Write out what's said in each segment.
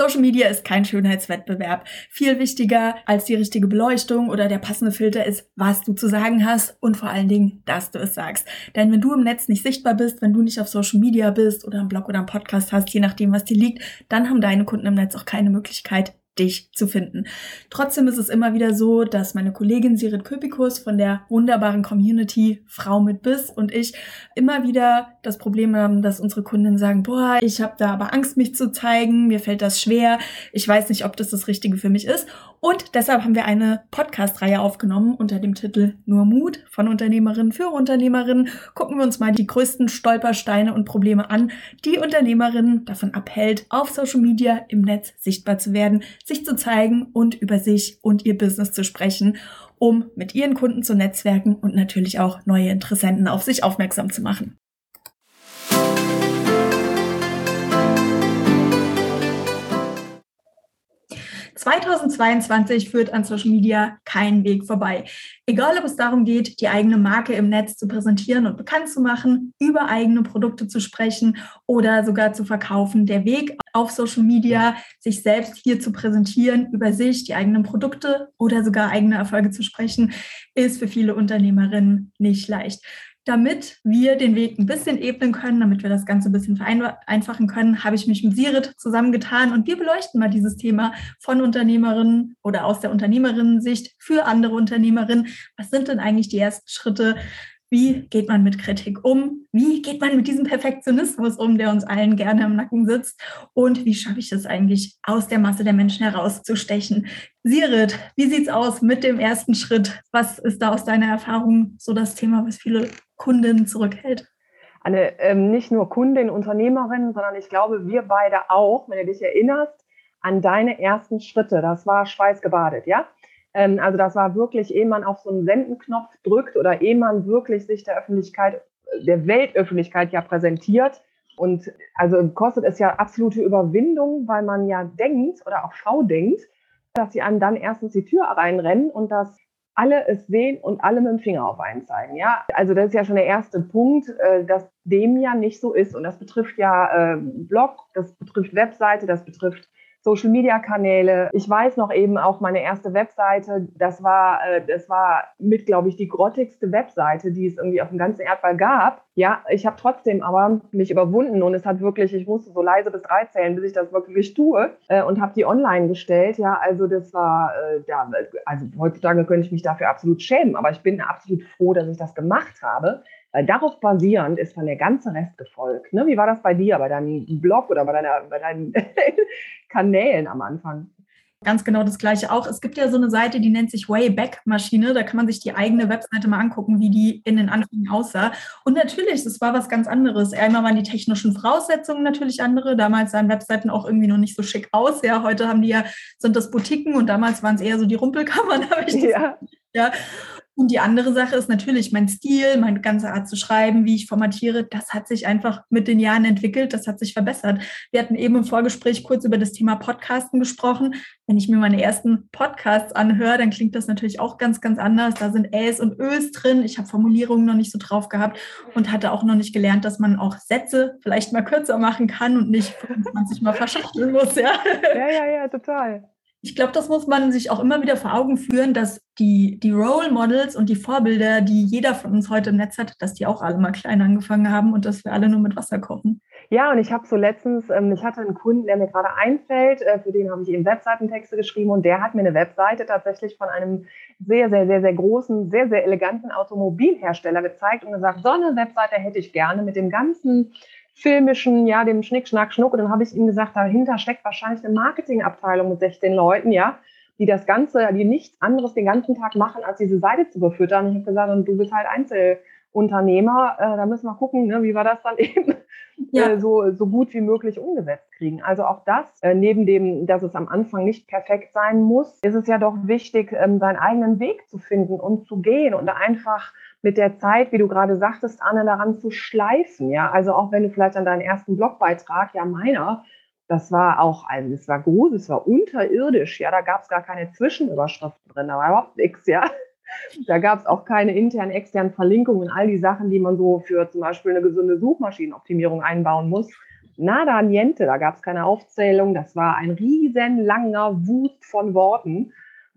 Social Media ist kein Schönheitswettbewerb. Viel wichtiger als die richtige Beleuchtung oder der passende Filter ist, was du zu sagen hast und vor allen Dingen, dass du es sagst. Denn wenn du im Netz nicht sichtbar bist, wenn du nicht auf Social Media bist oder einen Blog oder einen Podcast hast, je nachdem, was dir liegt, dann haben deine Kunden im Netz auch keine Möglichkeit, dich zu finden. Trotzdem ist es immer wieder so, dass meine Kollegin Sirit Köpikus von der wunderbaren Community Frau mit Biss und ich immer wieder das Problem haben, dass unsere Kunden sagen, boah, ich habe da aber Angst, mich zu zeigen, mir fällt das schwer, ich weiß nicht, ob das das Richtige für mich ist. Und deshalb haben wir eine Podcast-Reihe aufgenommen unter dem Titel Nur Mut von Unternehmerinnen für Unternehmerinnen. Gucken wir uns mal die größten Stolpersteine und Probleme an, die Unternehmerinnen davon abhält, auf Social Media im Netz sichtbar zu werden, sich zu zeigen und über sich und ihr Business zu sprechen, um mit ihren Kunden zu netzwerken und natürlich auch neue Interessenten auf sich aufmerksam zu machen. 2022 führt an Social Media kein Weg vorbei. Egal, ob es darum geht, die eigene Marke im Netz zu präsentieren und bekannt zu machen, über eigene Produkte zu sprechen oder sogar zu verkaufen. Der Weg auf Social Media, sich selbst hier zu präsentieren, über sich, die eigenen Produkte oder sogar eigene Erfolge zu sprechen, ist für viele Unternehmerinnen nicht leicht damit wir den Weg ein bisschen ebnen können, damit wir das Ganze ein bisschen vereinfachen können, habe ich mich mit Sirit zusammengetan und wir beleuchten mal dieses Thema von Unternehmerinnen oder aus der Unternehmerinnen-Sicht für andere Unternehmerinnen. Was sind denn eigentlich die ersten Schritte? Wie geht man mit Kritik um? Wie geht man mit diesem Perfektionismus um, der uns allen gerne im Nacken sitzt? Und wie schaffe ich es eigentlich, aus der Masse der Menschen herauszustechen? Sirit, wie sieht's aus mit dem ersten Schritt? Was ist da aus deiner Erfahrung so das Thema, was viele Kunden zurückhält? Eine, ähm, nicht nur Kundin, Unternehmerin, sondern ich glaube, wir beide auch, wenn du dich erinnerst, an deine ersten Schritte. Das war schweißgebadet, ja? Ähm, also das war wirklich, ehe man auf so einen Sendenknopf drückt oder ehe man wirklich sich der Öffentlichkeit, der Weltöffentlichkeit ja präsentiert. Und also kostet es ja absolute Überwindung, weil man ja denkt oder auch Frau denkt, dass sie einem dann erstens die Tür reinrennen und dass alle es sehen und alle mit dem Finger auf einen zeigen. Ja, also das ist ja schon der erste Punkt, äh, dass dem ja nicht so ist. Und das betrifft ja äh, Blog, das betrifft Webseite, das betrifft Social Media Kanäle. Ich weiß noch eben auch meine erste Webseite, das war, äh, das war mit, glaube ich, die grottigste Webseite, die es irgendwie auf dem ganzen Erdball gab. Ja, ich habe trotzdem aber mich überwunden und es hat wirklich, ich musste so leise bis drei zählen, bis ich das wirklich tue äh, und habe die online gestellt. Ja, also das war, äh, ja, also heutzutage könnte ich mich dafür absolut schämen, aber ich bin absolut froh, dass ich das gemacht habe, darauf basierend ist dann der ganze Rest gefolgt. Ne? Wie war das bei dir, bei deinem Blog oder bei, deiner, bei deinen Kanälen am Anfang? Ganz genau das gleiche auch. Es gibt ja so eine Seite, die nennt sich Wayback Maschine. Da kann man sich die eigene Webseite mal angucken, wie die in den Anfängen aussah. Und natürlich, das war was ganz anderes. Einmal waren die technischen Voraussetzungen natürlich andere. Damals sahen Webseiten auch irgendwie noch nicht so schick aus. Ja, heute haben die ja, sind das Boutiquen und damals waren es eher so die Rumpelkammern, habe ich das. Ja. ja. Und die andere Sache ist natürlich mein Stil, meine ganze Art zu schreiben, wie ich formatiere. Das hat sich einfach mit den Jahren entwickelt. Das hat sich verbessert. Wir hatten eben im Vorgespräch kurz über das Thema Podcasten gesprochen. Wenn ich mir meine ersten Podcasts anhöre, dann klingt das natürlich auch ganz, ganz anders. Da sind Äs und Ös drin. Ich habe Formulierungen noch nicht so drauf gehabt und hatte auch noch nicht gelernt, dass man auch Sätze vielleicht mal kürzer machen kann und nicht 25 Mal verschachteln muss. Ja, ja, ja, ja total. Ich glaube, das muss man sich auch immer wieder vor Augen führen, dass die, die Role Models und die Vorbilder, die jeder von uns heute im Netz hat, dass die auch alle mal klein angefangen haben und dass wir alle nur mit Wasser kochen. Ja, und ich habe so letztens, ähm, ich hatte einen Kunden, der mir gerade einfällt, äh, für den habe ich eben Webseitentexte geschrieben und der hat mir eine Webseite tatsächlich von einem sehr, sehr, sehr, sehr großen, sehr, sehr eleganten Automobilhersteller gezeigt und gesagt, so eine Webseite hätte ich gerne mit dem ganzen filmischen, ja, dem Schnick, Schnack, Schnuck. Und dann habe ich ihm gesagt, dahinter steckt wahrscheinlich eine Marketingabteilung mit 16 Leuten, ja, die das Ganze, die nichts anderes den ganzen Tag machen, als diese Seite zu befüttern. Und ich habe gesagt, und du bist halt Einzelunternehmer, äh, da müssen wir gucken, ne, wie wir das dann eben ja. äh, so, so gut wie möglich umgesetzt kriegen. Also auch das, äh, neben dem, dass es am Anfang nicht perfekt sein muss, ist es ja doch wichtig, ähm, seinen eigenen Weg zu finden und zu gehen und einfach mit der Zeit, wie du gerade sagtest, Anne, daran zu schleifen. Ja, also auch wenn du vielleicht an deinen ersten Blogbeitrag, ja meiner, das war auch, also es war groß, es war unterirdisch, ja, da gab es gar keine Zwischenüberschriften drin, da war überhaupt nichts, ja. Da gab es auch keine internen, externen Verlinkungen, all die Sachen, die man so für zum Beispiel eine gesunde Suchmaschinenoptimierung einbauen muss. nada niente, da gab es keine Aufzählung, das war ein riesen langer Wust von Worten.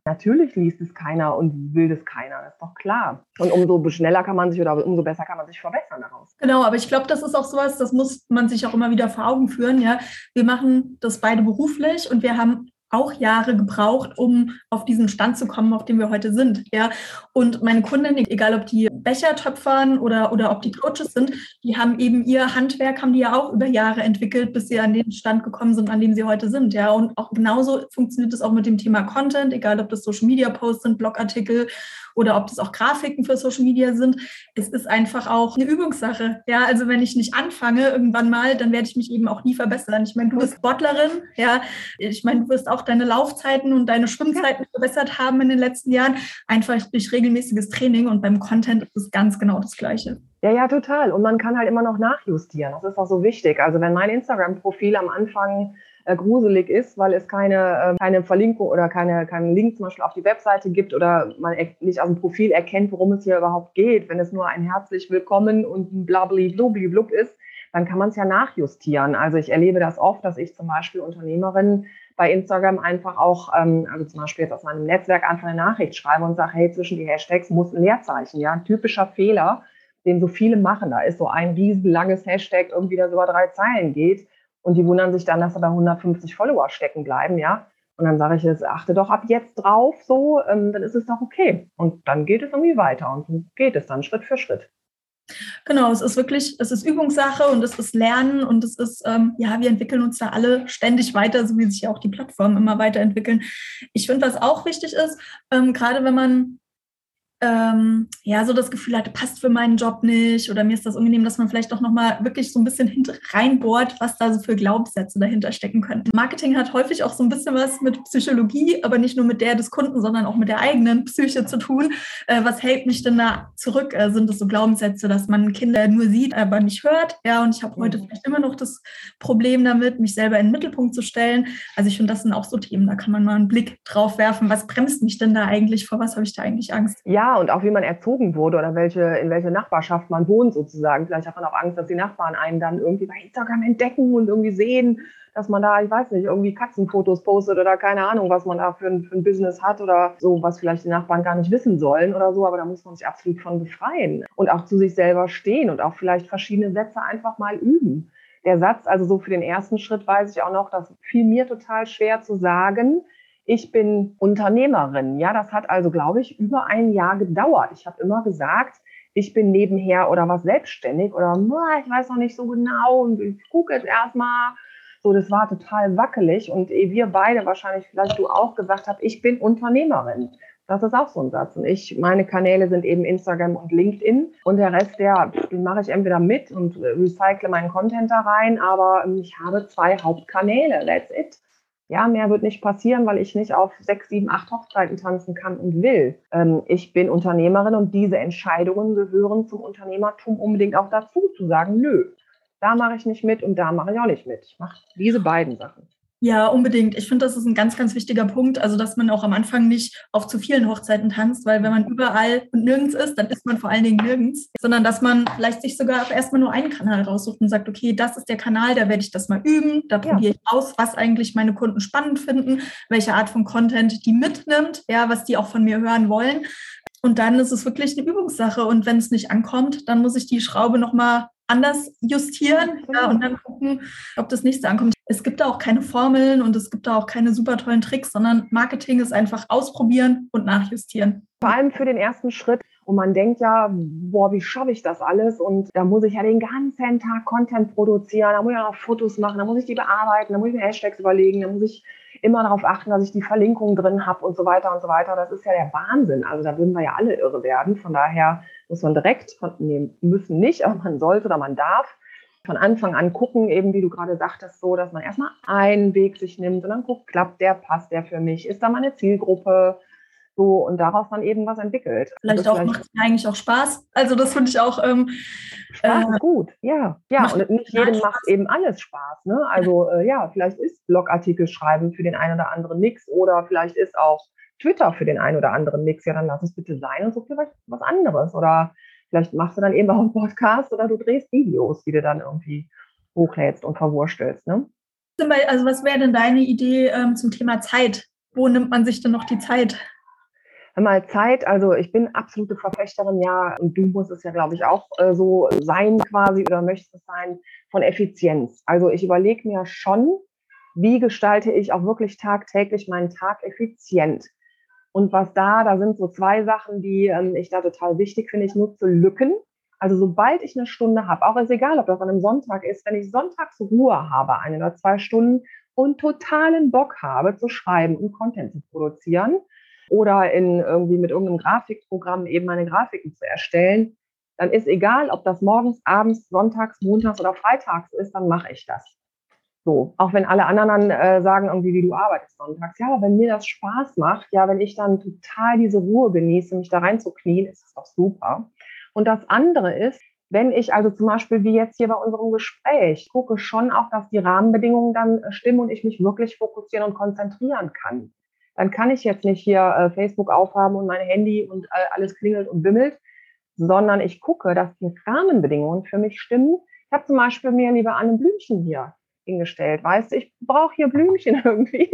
Natürlich liest es keiner und will es keiner, das ist doch klar. Und umso schneller kann man sich oder umso besser kann man sich verbessern daraus. Genau, aber ich glaube, das ist auch sowas, das muss man sich auch immer wieder vor Augen führen. Ja, wir machen das beide beruflich und wir haben auch Jahre gebraucht, um auf diesen Stand zu kommen, auf dem wir heute sind. Ja, und meine Kunden, egal ob die Becher töpfern oder, oder ob die Coaches sind, die haben eben ihr Handwerk, haben die ja auch über Jahre entwickelt, bis sie an den Stand gekommen sind, an dem sie heute sind. Ja, und auch genauso funktioniert es auch mit dem Thema Content, egal ob das Social Media Posts sind, Blogartikel oder ob das auch Grafiken für Social Media sind. Es ist einfach auch eine Übungssache. Ja, also wenn ich nicht anfange irgendwann mal, dann werde ich mich eben auch nie verbessern. Ich meine, du bist Sportlerin, ja. Ich meine, du wirst auch deine Laufzeiten und deine Schwimmzeiten verbessert haben in den letzten Jahren, einfach durch regelmäßiges Training und beim Content ist es ganz genau das Gleiche. Ja, ja, total. Und man kann halt immer noch nachjustieren. Das ist auch so wichtig. Also wenn mein Instagram-Profil am Anfang äh, gruselig ist, weil es keine, äh, keine Verlinkung oder keine, keinen Link zum Beispiel auf die Webseite gibt oder man nicht aus dem Profil erkennt, worum es hier überhaupt geht. Wenn es nur ein herzlich willkommen und ein blabli blub ist, dann kann man es ja nachjustieren. Also ich erlebe das oft, dass ich zum Beispiel Unternehmerinnen bei Instagram einfach auch, ähm, also zum Beispiel jetzt aus meinem Netzwerk einfach eine Nachricht schreibe und sage, hey, zwischen die Hashtags muss ein Leerzeichen, ja, ein typischer Fehler, den so viele machen. Da ist so ein riesenlanges Hashtag irgendwie, das über drei Zeilen geht. Und die wundern sich dann, dass da 150 Follower stecken bleiben, ja. Und dann sage ich jetzt, achte doch ab jetzt drauf, so, ähm, dann ist es doch okay. Und dann geht es irgendwie weiter und so geht es dann Schritt für Schritt. Genau, es ist wirklich, es ist Übungssache und es ist Lernen und es ist, ähm, ja, wir entwickeln uns da alle ständig weiter, so wie sich auch die Plattformen immer weiterentwickeln. Ich finde, was auch wichtig ist, ähm, gerade wenn man ähm, ja, so das Gefühl hatte, passt für meinen Job nicht oder mir ist das unangenehm, dass man vielleicht auch nochmal wirklich so ein bisschen reinbohrt, was da so für Glaubenssätze dahinter stecken können. Marketing hat häufig auch so ein bisschen was mit Psychologie, aber nicht nur mit der des Kunden, sondern auch mit der eigenen Psyche zu tun. Äh, was hält mich denn da zurück? Äh, sind es so Glaubenssätze, dass man Kinder nur sieht, aber nicht hört? Ja, und ich habe heute mhm. vielleicht immer noch das Problem damit, mich selber in den Mittelpunkt zu stellen. Also ich finde, das sind auch so Themen, da kann man mal einen Blick drauf werfen. Was bremst mich denn da eigentlich? Vor was habe ich da eigentlich Angst? Ja, und auch wie man erzogen wurde oder welche, in welche Nachbarschaft man wohnt sozusagen. Vielleicht hat man auch Angst, dass die Nachbarn einen dann irgendwie bei Instagram entdecken und irgendwie sehen, dass man da, ich weiß nicht, irgendwie Katzenfotos postet oder keine Ahnung, was man da für ein, für ein Business hat oder so, was vielleicht die Nachbarn gar nicht wissen sollen oder so, aber da muss man sich absolut von befreien und auch zu sich selber stehen und auch vielleicht verschiedene Sätze einfach mal üben. Der Satz, also so für den ersten Schritt weiß ich auch noch, das fiel mir total schwer zu sagen, ich bin Unternehmerin. Ja, das hat also, glaube ich, über ein Jahr gedauert. Ich habe immer gesagt, ich bin nebenher oder was selbstständig oder ich weiß noch nicht so genau und ich gucke jetzt erstmal. So, das war total wackelig und ehe wir beide wahrscheinlich, vielleicht du auch gesagt hast, ich bin Unternehmerin. Das ist auch so ein Satz. Und ich, meine Kanäle sind eben Instagram und LinkedIn. Und der Rest, der, den mache ich entweder mit und recycle meinen Content da rein, aber ich habe zwei Hauptkanäle. That's it. Ja, mehr wird nicht passieren, weil ich nicht auf sechs, sieben, acht Hochzeiten tanzen kann und will. Ähm, ich bin Unternehmerin und diese Entscheidungen gehören zum Unternehmertum unbedingt auch dazu, zu sagen, nö, da mache ich nicht mit und da mache ich auch nicht mit. Ich mache diese beiden Sachen. Ja, unbedingt. Ich finde, das ist ein ganz, ganz wichtiger Punkt. Also, dass man auch am Anfang nicht auf zu vielen Hochzeiten tanzt, weil wenn man überall und nirgends ist, dann ist man vor allen Dingen nirgends, sondern dass man vielleicht sich sogar erstmal nur einen Kanal raussucht und sagt, okay, das ist der Kanal, da werde ich das mal üben, da probiere ich aus, was eigentlich meine Kunden spannend finden, welche Art von Content die mitnimmt, ja, was die auch von mir hören wollen. Und dann ist es wirklich eine Übungssache. Und wenn es nicht ankommt, dann muss ich die Schraube nochmal anders justieren ja, und dann gucken, ob das nächste ankommt. Es gibt da auch keine Formeln und es gibt da auch keine super tollen Tricks, sondern Marketing ist einfach ausprobieren und nachjustieren. Vor allem für den ersten Schritt. Und man denkt ja, boah, wie schaffe ich das alles? Und da muss ich ja den ganzen Tag Content produzieren, da muss ich ja noch Fotos machen, da muss ich die bearbeiten, da muss ich mir Hashtags überlegen, da muss ich immer darauf achten, dass ich die Verlinkung drin habe und so weiter und so weiter. Das ist ja der Wahnsinn. Also da würden wir ja alle irre werden. Von daher muss man direkt nee, müssen nicht, aber man sollte oder man darf von Anfang an gucken, eben wie du gerade sagtest, so, dass man erstmal einen Weg sich nimmt und dann guckt, klappt der, passt der für mich, ist da meine Zielgruppe, so und daraus dann eben was entwickelt. Vielleicht auch macht es eigentlich auch Spaß. Also das finde ich auch ähm, Spaß äh, gut, ja, ja und nicht jedem Spaß. macht eben alles Spaß. Ne? Also äh, ja, vielleicht ist Blogartikel schreiben für den einen oder anderen nix oder vielleicht ist auch Twitter für den einen oder anderen nix. Ja, dann lass es bitte sein und so vielleicht was anderes oder Vielleicht machst du dann eben auch einen Podcast oder du drehst Videos, die du dann irgendwie hochlädst und verwurstelst. Ne? Also was wäre denn deine Idee ähm, zum Thema Zeit? Wo nimmt man sich denn noch die Zeit? Mal Zeit, also ich bin absolute Verfechterin, ja, und du musst es ja, glaube ich, auch äh, so sein quasi oder möchtest es sein, von Effizienz. Also ich überlege mir schon, wie gestalte ich auch wirklich tagtäglich meinen Tag effizient. Und was da, da sind so zwei Sachen, die ähm, ich da total wichtig finde. Ich nutze Lücken. Also sobald ich eine Stunde habe, auch ist egal, ob das an einem Sonntag ist, wenn ich sonntags Ruhe habe, eine oder zwei Stunden und totalen Bock habe zu schreiben und Content zu produzieren, oder in irgendwie mit irgendeinem Grafikprogramm eben meine Grafiken zu erstellen, dann ist egal, ob das morgens, abends, sonntags, montags oder freitags ist, dann mache ich das. So, auch wenn alle anderen äh, sagen irgendwie, wie du arbeitest sonntags. Ja, aber wenn mir das Spaß macht, ja, wenn ich dann total diese Ruhe genieße, mich da reinzuknien, ist das doch super. Und das andere ist, wenn ich also zum Beispiel wie jetzt hier bei unserem Gespräch gucke schon auch, dass die Rahmenbedingungen dann äh, stimmen und ich mich wirklich fokussieren und konzentrieren kann dann kann ich jetzt nicht hier äh, Facebook aufhaben und mein Handy und äh, alles klingelt und bimmelt, sondern ich gucke, dass die Rahmenbedingungen für mich stimmen. Ich habe zum Beispiel mir lieber ein Blümchen hier hingestellt. Weißt du, ich brauche hier Blümchen irgendwie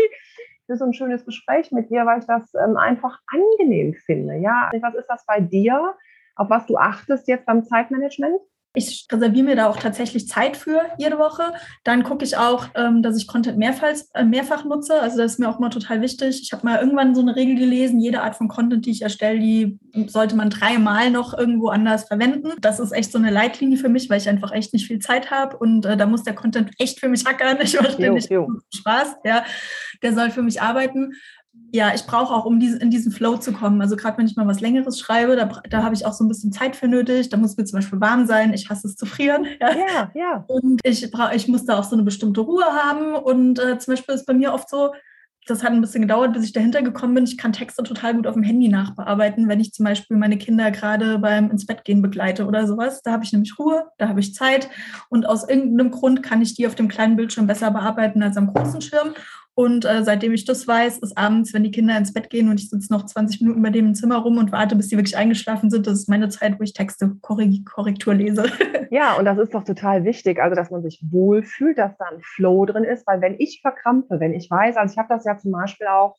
für so ein schönes Gespräch mit dir, weil ich das ähm, einfach angenehm finde. Ja, was ist das bei dir? Auf was du achtest jetzt beim Zeitmanagement? Ich reserviere mir da auch tatsächlich Zeit für jede Woche. Dann gucke ich auch, ähm, dass ich Content mehrfach, äh, mehrfach nutze. Also das ist mir auch mal total wichtig. Ich habe mal irgendwann so eine Regel gelesen, jede Art von Content, die ich erstelle, die sollte man dreimal noch irgendwo anders verwenden. Das ist echt so eine Leitlinie für mich, weil ich einfach echt nicht viel Zeit habe und äh, da muss der Content echt für mich hackern. Ich den nicht Spaß. Ja, der soll für mich arbeiten ja, ich brauche auch, um in diesen Flow zu kommen. Also gerade wenn ich mal was Längeres schreibe, da, da habe ich auch so ein bisschen Zeit für nötig. Da muss mir zum Beispiel warm sein. Ich hasse es zu frieren. Ja, ja. ja. Und ich, brauch, ich muss da auch so eine bestimmte Ruhe haben. Und äh, zum Beispiel ist bei mir oft so, das hat ein bisschen gedauert, bis ich dahinter gekommen bin. Ich kann Texte total gut auf dem Handy nachbearbeiten, wenn ich zum Beispiel meine Kinder gerade beim ins Bett gehen begleite oder sowas. Da habe ich nämlich Ruhe, da habe ich Zeit und aus irgendeinem Grund kann ich die auf dem kleinen Bildschirm besser bearbeiten als am großen Schirm. Und äh, seitdem ich das weiß, ist abends, wenn die Kinder ins Bett gehen und ich sitze noch 20 Minuten bei dem im Zimmer rum und warte, bis die wirklich eingeschlafen sind, das ist meine Zeit, wo ich Texte Korrektur lese. Ja, und das ist doch total wichtig, also dass man sich wohlfühlt, dass da ein Flow drin ist, weil wenn ich verkrampfe, wenn ich weiß, also ich habe das ja zum Beispiel auch,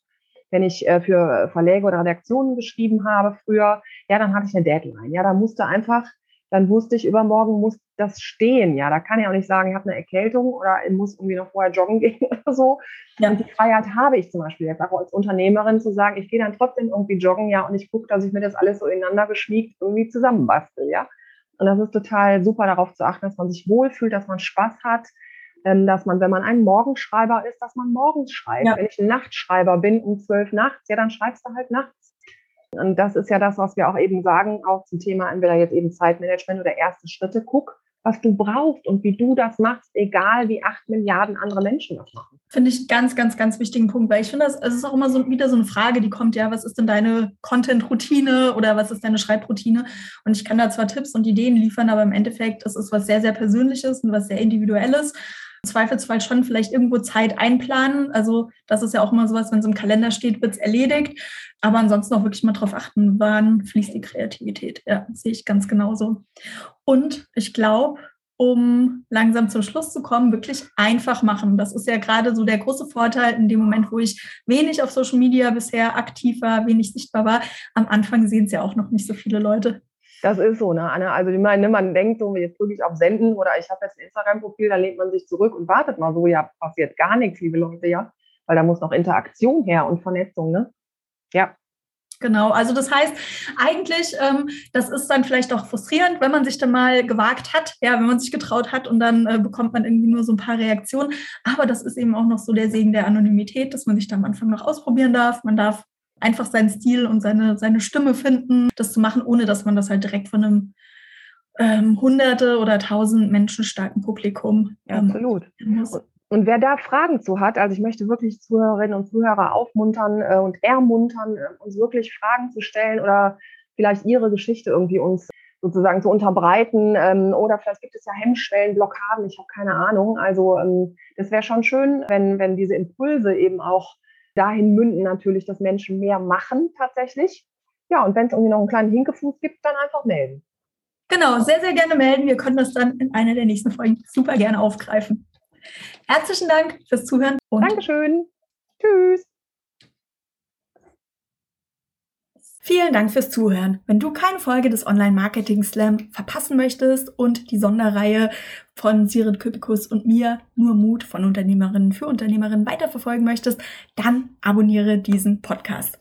wenn ich äh, für Verläge oder Redaktionen geschrieben habe früher, ja, dann hatte ich eine Deadline. Ja, da musste einfach dann wusste ich, übermorgen muss das stehen. Ja, da kann ich auch nicht sagen, ich habe eine Erkältung oder ich muss irgendwie noch vorher joggen gehen oder so. Ja. Und die Freiheit habe ich zum Beispiel jetzt auch als Unternehmerin zu sagen, ich gehe dann trotzdem irgendwie joggen, ja, und ich gucke, dass ich mir das alles so ineinander geschmiegt irgendwie zusammenbastel, ja. Und das ist total super, darauf zu achten, dass man sich wohlfühlt, dass man Spaß hat, ähm, dass man, wenn man ein Morgenschreiber ist, dass man morgens schreibt. Ja. Wenn ich ein Nachtschreiber bin um zwölf nachts, ja, dann schreibst du halt nachts. Und das ist ja das, was wir auch eben sagen, auch zum Thema entweder jetzt eben Zeitmanagement oder erste Schritte. Guck, was du brauchst und wie du das machst, egal wie acht Milliarden andere Menschen das machen. Finde ich ganz, ganz, ganz wichtigen Punkt, weil ich finde, es ist auch immer so wieder so eine Frage, die kommt, ja, was ist denn deine Content-Routine oder was ist deine Schreibroutine? Und ich kann da zwar Tipps und Ideen liefern, aber im Endeffekt ist es was sehr, sehr Persönliches und was sehr Individuelles. Zweifelsfall schon vielleicht irgendwo Zeit einplanen. Also das ist ja auch immer sowas, wenn es im Kalender steht, wird es erledigt. Aber ansonsten auch wirklich mal drauf achten, wann fließt die Kreativität. Ja, sehe ich ganz genauso. Und ich glaube, um langsam zum Schluss zu kommen, wirklich einfach machen. Das ist ja gerade so der große Vorteil in dem Moment, wo ich wenig auf Social Media bisher aktiv war, wenig sichtbar war. Am Anfang sehen es ja auch noch nicht so viele Leute. Das ist so, ne, Anne? Also, ich meine, man denkt so, jetzt drücke ich auf Senden oder ich habe jetzt ein Instagram-Profil, dann lehnt man sich zurück und wartet mal so, ja, passiert gar nichts, liebe Leute, ja. Weil da muss noch Interaktion her und Vernetzung, ne? Ja. Genau, also das heißt, eigentlich, ähm, das ist dann vielleicht auch frustrierend, wenn man sich dann mal gewagt hat, ja, wenn man sich getraut hat und dann äh, bekommt man irgendwie nur so ein paar Reaktionen. Aber das ist eben auch noch so der Segen der Anonymität, dass man sich da am Anfang noch ausprobieren darf. Man darf einfach seinen Stil und seine, seine Stimme finden, das zu machen, ohne dass man das halt direkt von einem ähm, hunderte oder tausend Menschen starken Publikum. Ähm, Absolut. Und, und wer da Fragen zu hat, also ich möchte wirklich Zuhörerinnen und Zuhörer aufmuntern äh, und ermuntern, äh, uns wirklich Fragen zu stellen oder vielleicht ihre Geschichte irgendwie uns sozusagen zu unterbreiten ähm, oder vielleicht gibt es ja Hemmschwellen, Blockaden, ich habe keine Ahnung. Also ähm, das wäre schon schön, wenn, wenn diese Impulse eben auch dahin münden natürlich, dass Menschen mehr machen tatsächlich. Ja, und wenn es irgendwie noch einen kleinen Hinkefuß gibt, dann einfach melden. Genau, sehr, sehr gerne melden. Wir können das dann in einer der nächsten Folgen super gerne aufgreifen. Herzlichen Dank fürs Zuhören. Und Dankeschön. Tschüss. Vielen Dank fürs Zuhören. Wenn du keine Folge des Online Marketing Slam verpassen möchtest und die Sonderreihe von Sirit Köpikus und mir nur Mut von Unternehmerinnen für Unternehmerinnen weiterverfolgen möchtest, dann abonniere diesen Podcast.